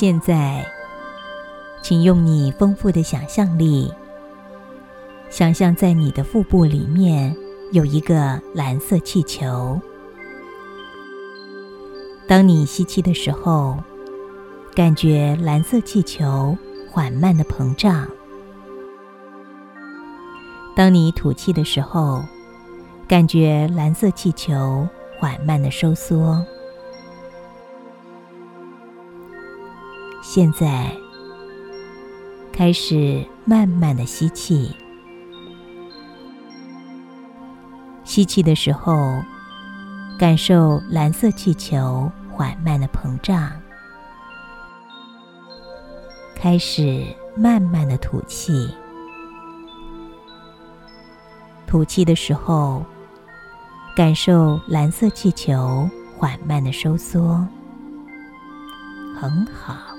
现在，请用你丰富的想象力，想象在你的腹部里面有一个蓝色气球。当你吸气的时候，感觉蓝色气球缓慢的膨胀；当你吐气的时候，感觉蓝色气球缓慢的收缩。现在，开始慢慢的吸气。吸气的时候，感受蓝色气球缓慢的膨胀。开始慢慢的吐气。吐气的时候，感受蓝色气球缓慢的收缩。很好。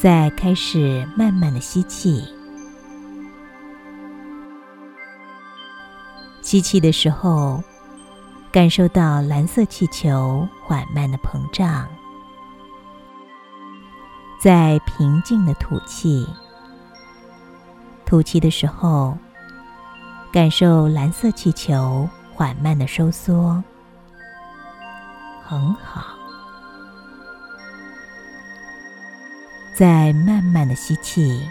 再开始慢慢的吸气，吸气的时候，感受到蓝色气球缓慢的膨胀。在平静的吐气，吐气的时候，感受蓝色气球缓慢的收缩。很好。再慢慢的吸气，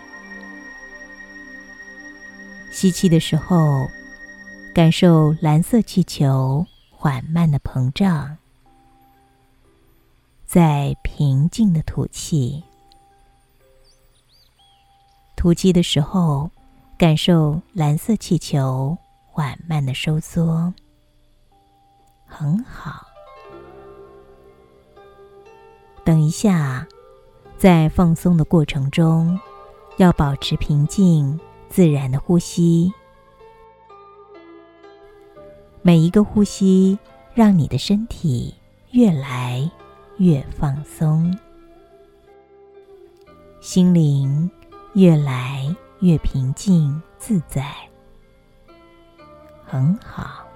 吸气的时候，感受蓝色气球缓慢的膨胀。在平静的吐气，吐气的时候，感受蓝色气球缓慢的收缩。很好。等一下。在放松的过程中，要保持平静、自然的呼吸。每一个呼吸，让你的身体越来越放松，心灵越来越平静自在。很好。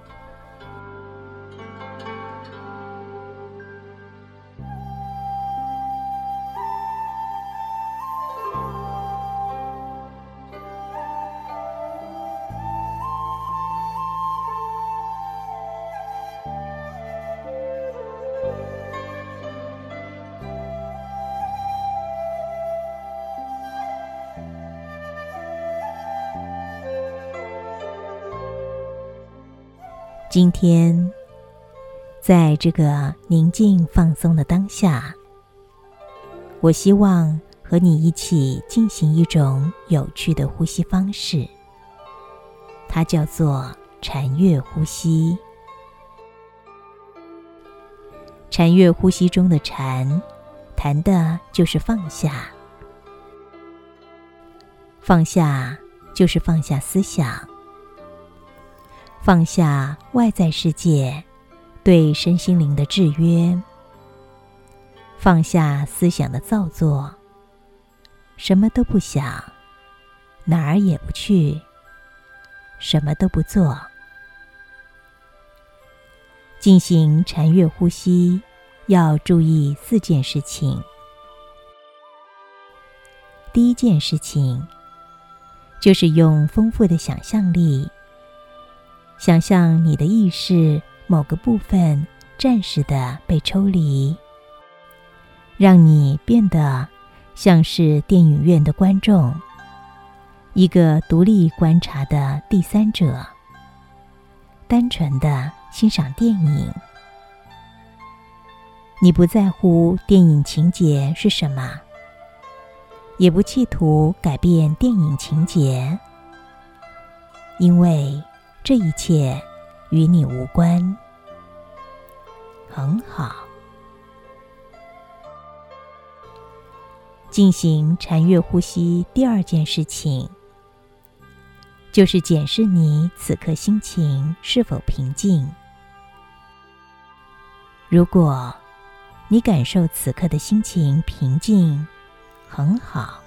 今天，在这个宁静放松的当下，我希望和你一起进行一种有趣的呼吸方式，它叫做禅悦呼吸。禅悦呼吸中的禅，谈的就是放下，放下就是放下思想。放下外在世界对身心灵的制约，放下思想的造作，什么都不想，哪儿也不去，什么都不做，进行禅悦呼吸，要注意四件事情。第一件事情，就是用丰富的想象力。想象你的意识某个部分暂时的被抽离，让你变得像是电影院的观众，一个独立观察的第三者，单纯的欣赏电影。你不在乎电影情节是什么，也不企图改变电影情节，因为。这一切与你无关，很好。进行禅悦呼吸，第二件事情就是检视你此刻心情是否平静。如果你感受此刻的心情平静，很好。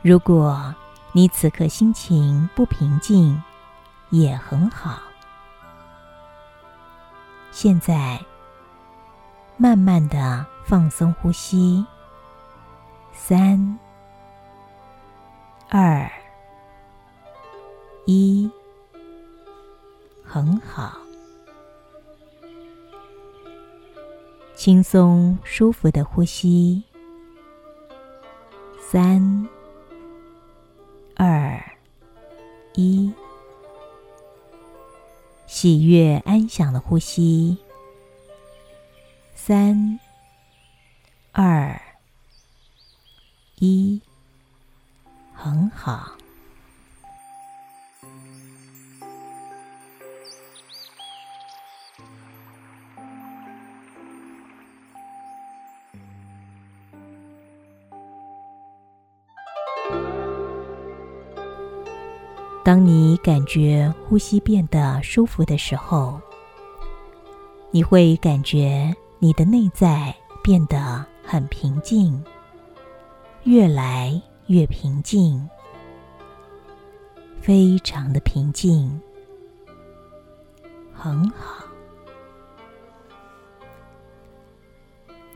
如果，你此刻心情不平静，也很好。现在，慢慢的放松呼吸。三、二、一，很好，轻松舒服的呼吸。三、二、一，喜悦安详的呼吸。三、二、一，很好。当你感觉呼吸变得舒服的时候，你会感觉你的内在变得很平静，越来越平静，非常的平静，很好。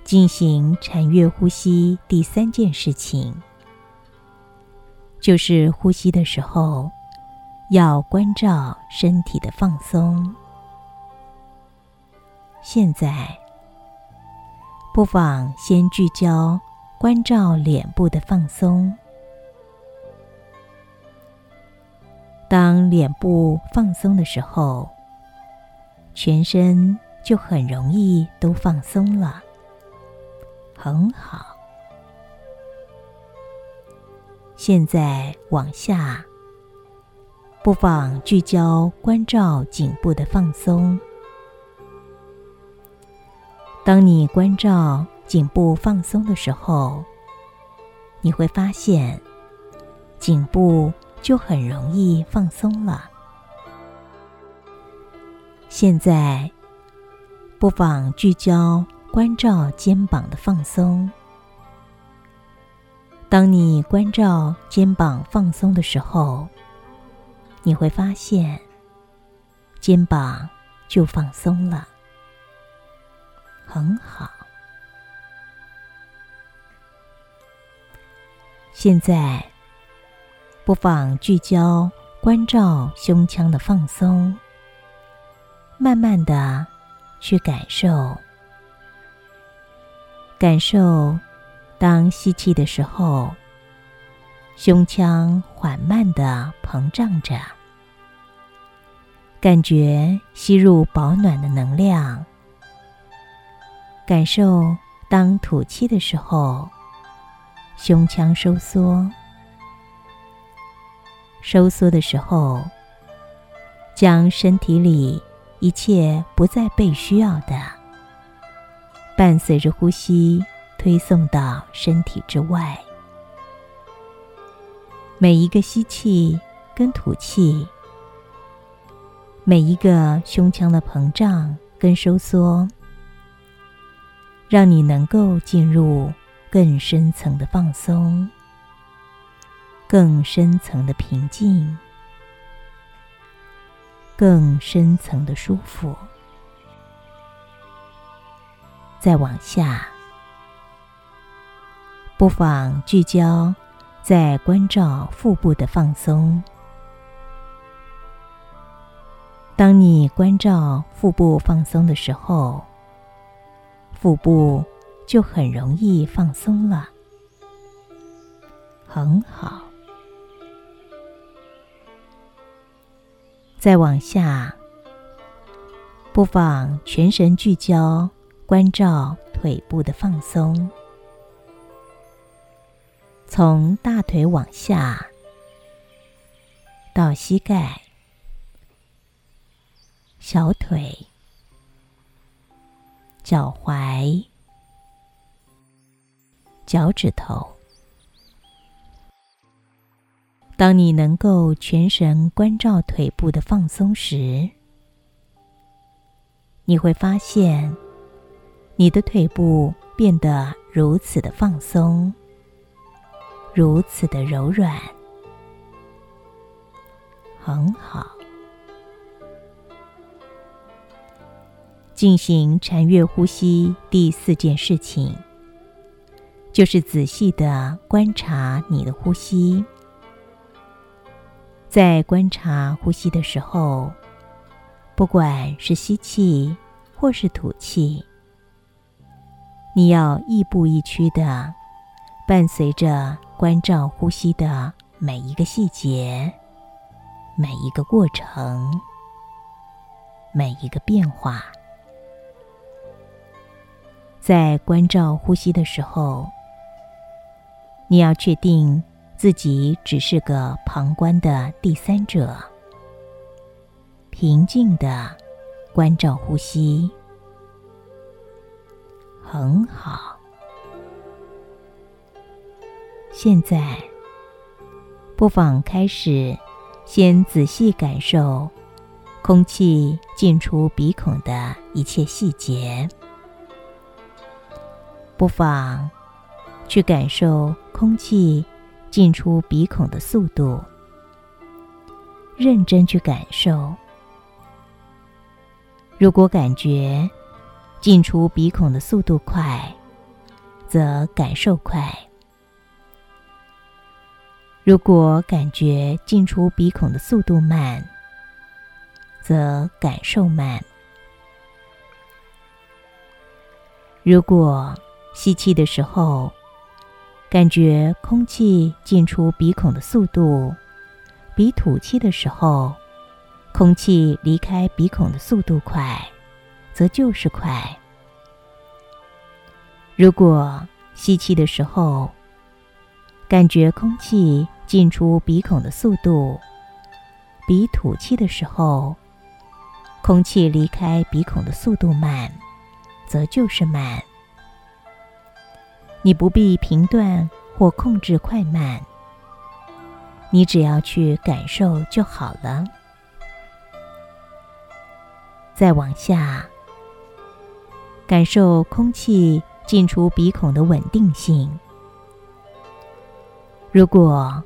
进行禅悦呼吸第三件事情，就是呼吸的时候。要关照身体的放松。现在，不妨先聚焦关照脸部的放松。当脸部放松的时候，全身就很容易都放松了，很好。现在往下。不妨聚焦关照颈部的放松。当你关照颈部放松的时候，你会发现颈部就很容易放松了。现在，不妨聚焦关照肩膀的放松。当你关照肩膀放松的时候，你会发现，肩膀就放松了，很好。现在，不妨聚焦关照胸腔的放松，慢慢的去感受，感受当吸气的时候。胸腔缓慢的膨胀着，感觉吸入保暖的能量。感受当吐气的时候，胸腔收缩。收缩的时候，将身体里一切不再被需要的，伴随着呼吸推送到身体之外。每一个吸气跟吐气，每一个胸腔的膨胀跟收缩，让你能够进入更深层的放松，更深层的平静，更深层的舒服。再往下，不妨聚焦。在关照腹部的放松。当你关照腹部放松的时候，腹部就很容易放松了，很好。再往下，不妨全神聚焦关照腿部的放松。从大腿往下到膝盖、小腿、脚踝、脚趾头。当你能够全神关照腿部的放松时，你会发现你的腿部变得如此的放松。如此的柔软，很好。进行禅悦呼吸第四件事情，就是仔细的观察你的呼吸。在观察呼吸的时候，不管是吸气或是吐气，你要亦步亦趋的伴随着关照呼吸的每一个细节、每一个过程、每一个变化。在关照呼吸的时候，你要确定。自己只是个旁观的第三者，平静的关照呼吸，很好。现在，不妨开始，先仔细感受空气进出鼻孔的一切细节，不妨去感受空气。进出鼻孔的速度，认真去感受。如果感觉进出鼻孔的速度快，则感受快；如果感觉进出鼻孔的速度慢，则感受慢。如果吸气的时候，感觉空气进出鼻孔的速度，比吐气的时候，空气离开鼻孔的速度快，则就是快。如果吸气的时候，感觉空气进出鼻孔的速度，比吐气的时候，空气离开鼻孔的速度慢，则就是慢。你不必评断或控制快慢，你只要去感受就好了。再往下，感受空气进出鼻孔的稳定性。如果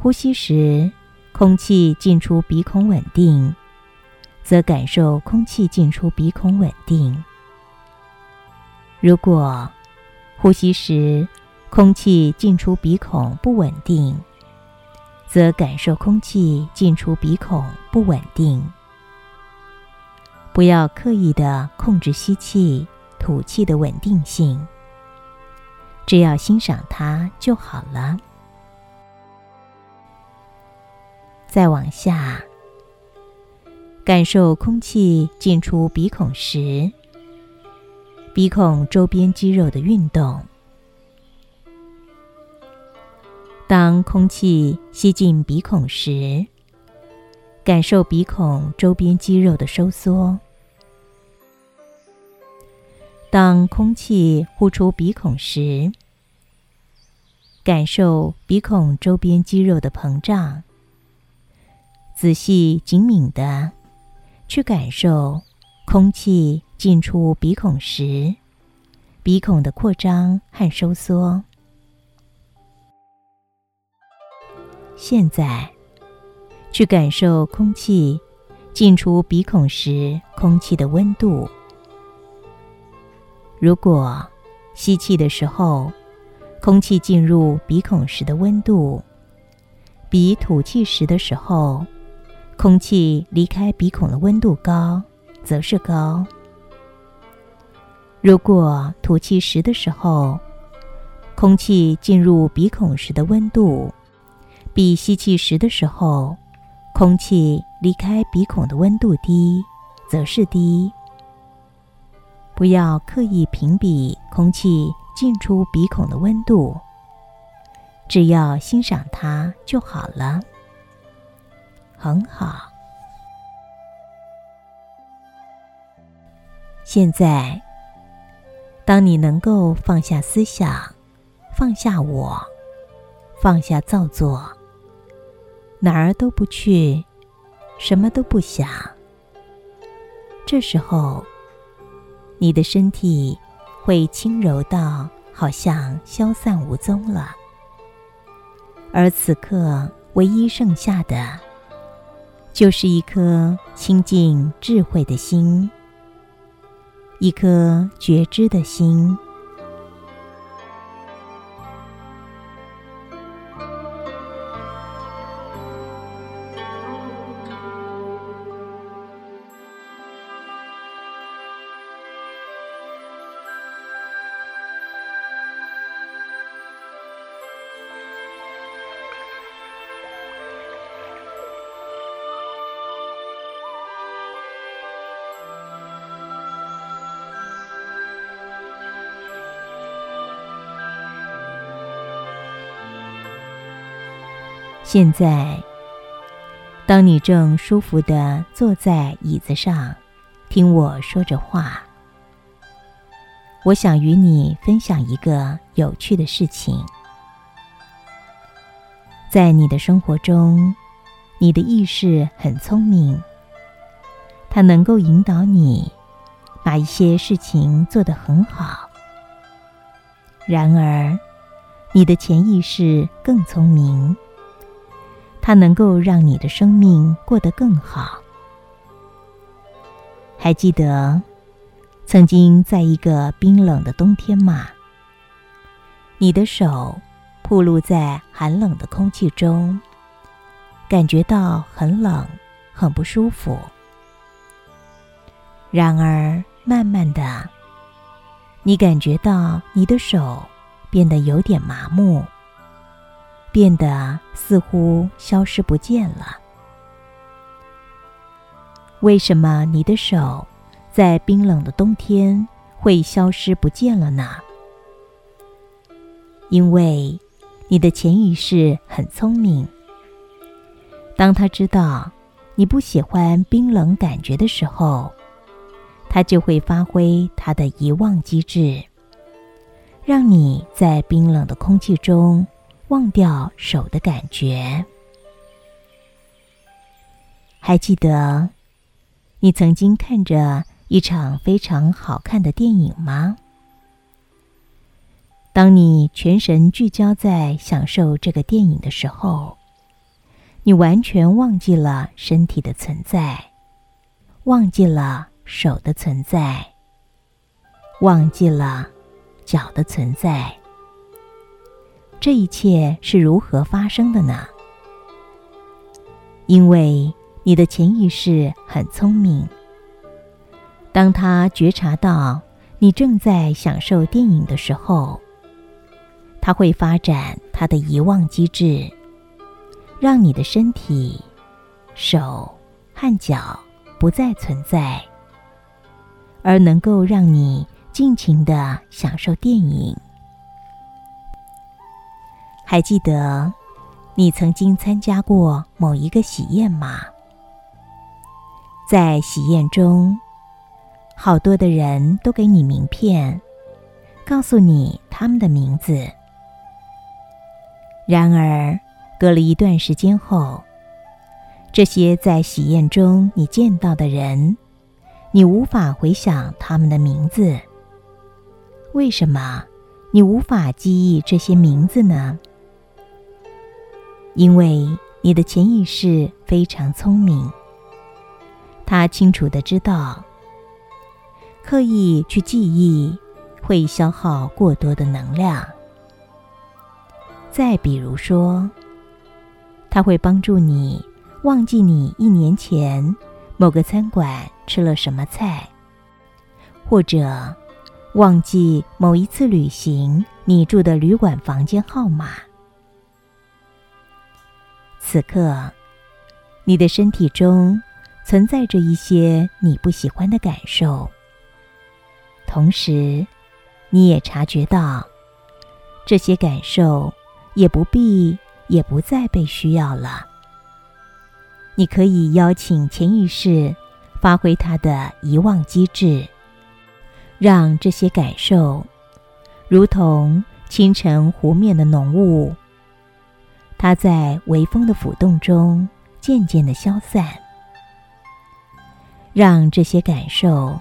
呼吸时空气进出鼻孔稳定，则感受空气进出鼻孔稳定。如果呼吸时，空气进出鼻孔不稳定，则感受空气进出鼻孔不稳定。不要刻意的控制吸气、吐气的稳定性，只要欣赏它就好了。再往下，感受空气进出鼻孔时。鼻孔周边肌肉的运动。当空气吸进鼻孔时，感受鼻孔周边肌肉的收缩；当空气呼出鼻孔时，感受鼻孔周边肌肉的膨胀。仔细紧敏的去感受空气。进出鼻孔时，鼻孔的扩张和收缩。现在，去感受空气进出鼻孔时空气的温度。如果吸气的时候，空气进入鼻孔时的温度比吐气时的时候，空气离开鼻孔的温度高，则是高。如果吐气时的时候，空气进入鼻孔时的温度比吸气时的时候，空气离开鼻孔的温度低，则是低。不要刻意评比空气进出鼻孔的温度，只要欣赏它就好了。很好。现在。当你能够放下思想，放下我，放下造作，哪儿都不去，什么都不想，这时候，你的身体会轻柔到好像消散无踪了。而此刻，唯一剩下的，就是一颗清净智慧的心。一颗觉知的心。现在，当你正舒服的坐在椅子上，听我说着话，我想与你分享一个有趣的事情。在你的生活中，你的意识很聪明，它能够引导你把一些事情做得很好。然而，你的潜意识更聪明。它能够让你的生命过得更好。还记得曾经在一个冰冷的冬天吗？你的手暴露在寒冷的空气中，感觉到很冷，很不舒服。然而，慢慢的，你感觉到你的手变得有点麻木。变得似乎消失不见了。为什么你的手在冰冷的冬天会消失不见了呢？因为你的潜意识很聪明。当他知道你不喜欢冰冷感觉的时候，他就会发挥他的遗忘机制，让你在冰冷的空气中。忘掉手的感觉，还记得你曾经看着一场非常好看的电影吗？当你全神聚焦在享受这个电影的时候，你完全忘记了身体的存在，忘记了手的存在，忘记了脚的存在。这一切是如何发生的呢？因为你的潜意识很聪明。当他觉察到你正在享受电影的时候，他会发展他的遗忘机制，让你的身体、手和脚不再存在，而能够让你尽情的享受电影。还记得你曾经参加过某一个喜宴吗？在喜宴中，好多的人都给你名片，告诉你他们的名字。然而，隔了一段时间后，这些在喜宴中你见到的人，你无法回想他们的名字。为什么你无法记忆这些名字呢？因为你的潜意识非常聪明，他清楚的知道，刻意去记忆会消耗过多的能量。再比如说，他会帮助你忘记你一年前某个餐馆吃了什么菜，或者忘记某一次旅行你住的旅馆房间号码。此刻，你的身体中存在着一些你不喜欢的感受，同时，你也察觉到这些感受也不必也不再被需要了。你可以邀请潜意识发挥它的遗忘机制，让这些感受如同清晨湖面的浓雾。它在微风的浮动中渐渐的消散，让这些感受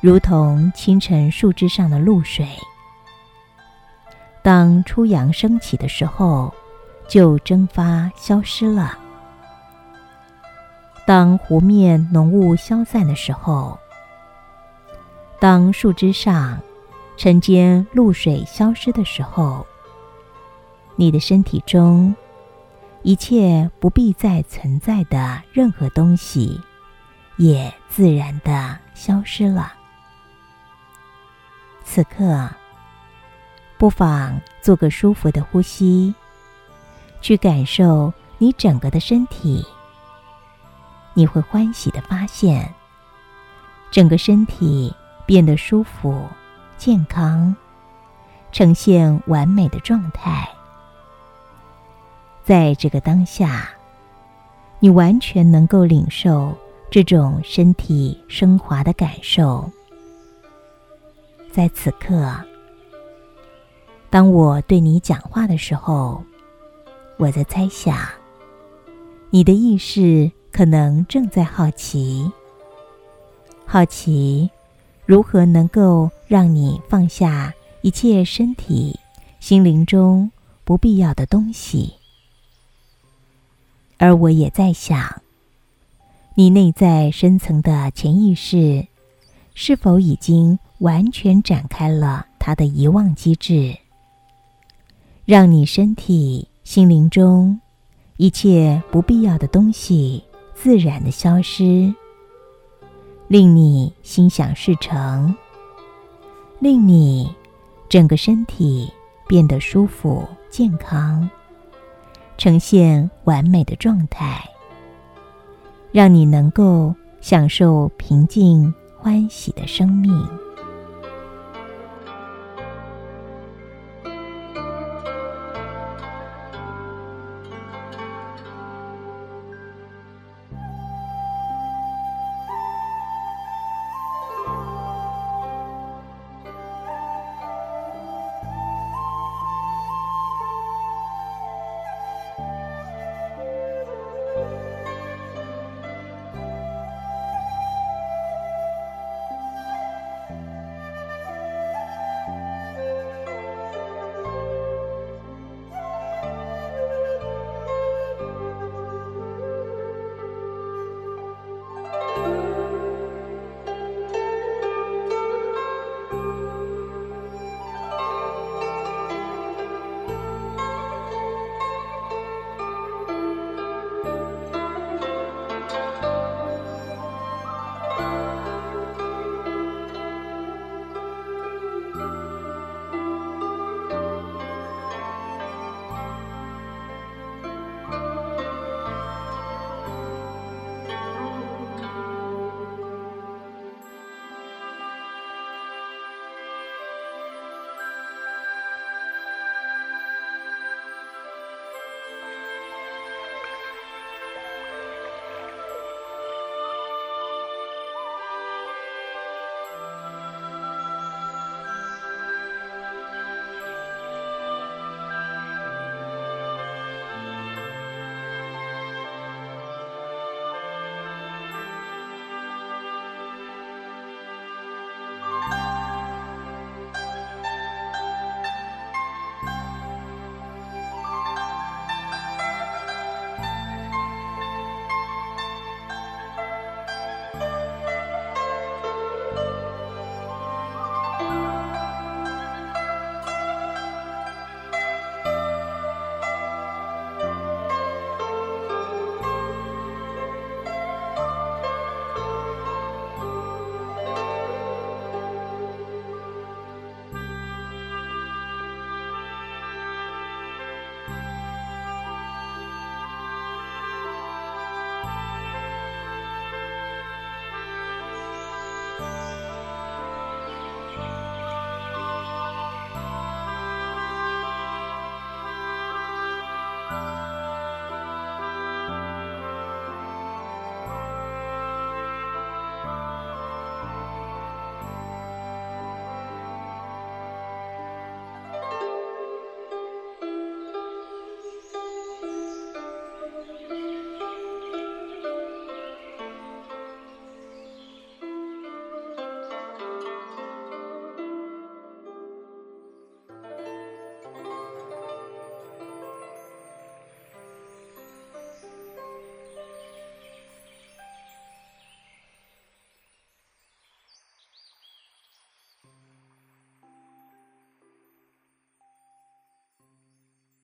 如同清晨树枝上的露水，当初阳升起的时候，就蒸发消失了；当湖面浓雾消散的时候，当树枝上晨间露水消失的时候，你的身体中一切不必再存在的任何东西，也自然的消失了。此刻，不妨做个舒服的呼吸，去感受你整个的身体。你会欢喜的发现，整个身体变得舒服、健康，呈现完美的状态。在这个当下，你完全能够领受这种身体升华的感受。在此刻，当我对你讲话的时候，我在猜想，你的意识可能正在好奇，好奇如何能够让你放下一切身体、心灵中不必要的东西。而我也在想，你内在深层的潜意识是否已经。完全展开了它的遗忘机制，让你身体、心灵中一切不必要的东西自然的消失，令你心想事成，令你整个身体变得舒服、健康，呈现完美的状态，让你能够享受平静、欢喜的生命。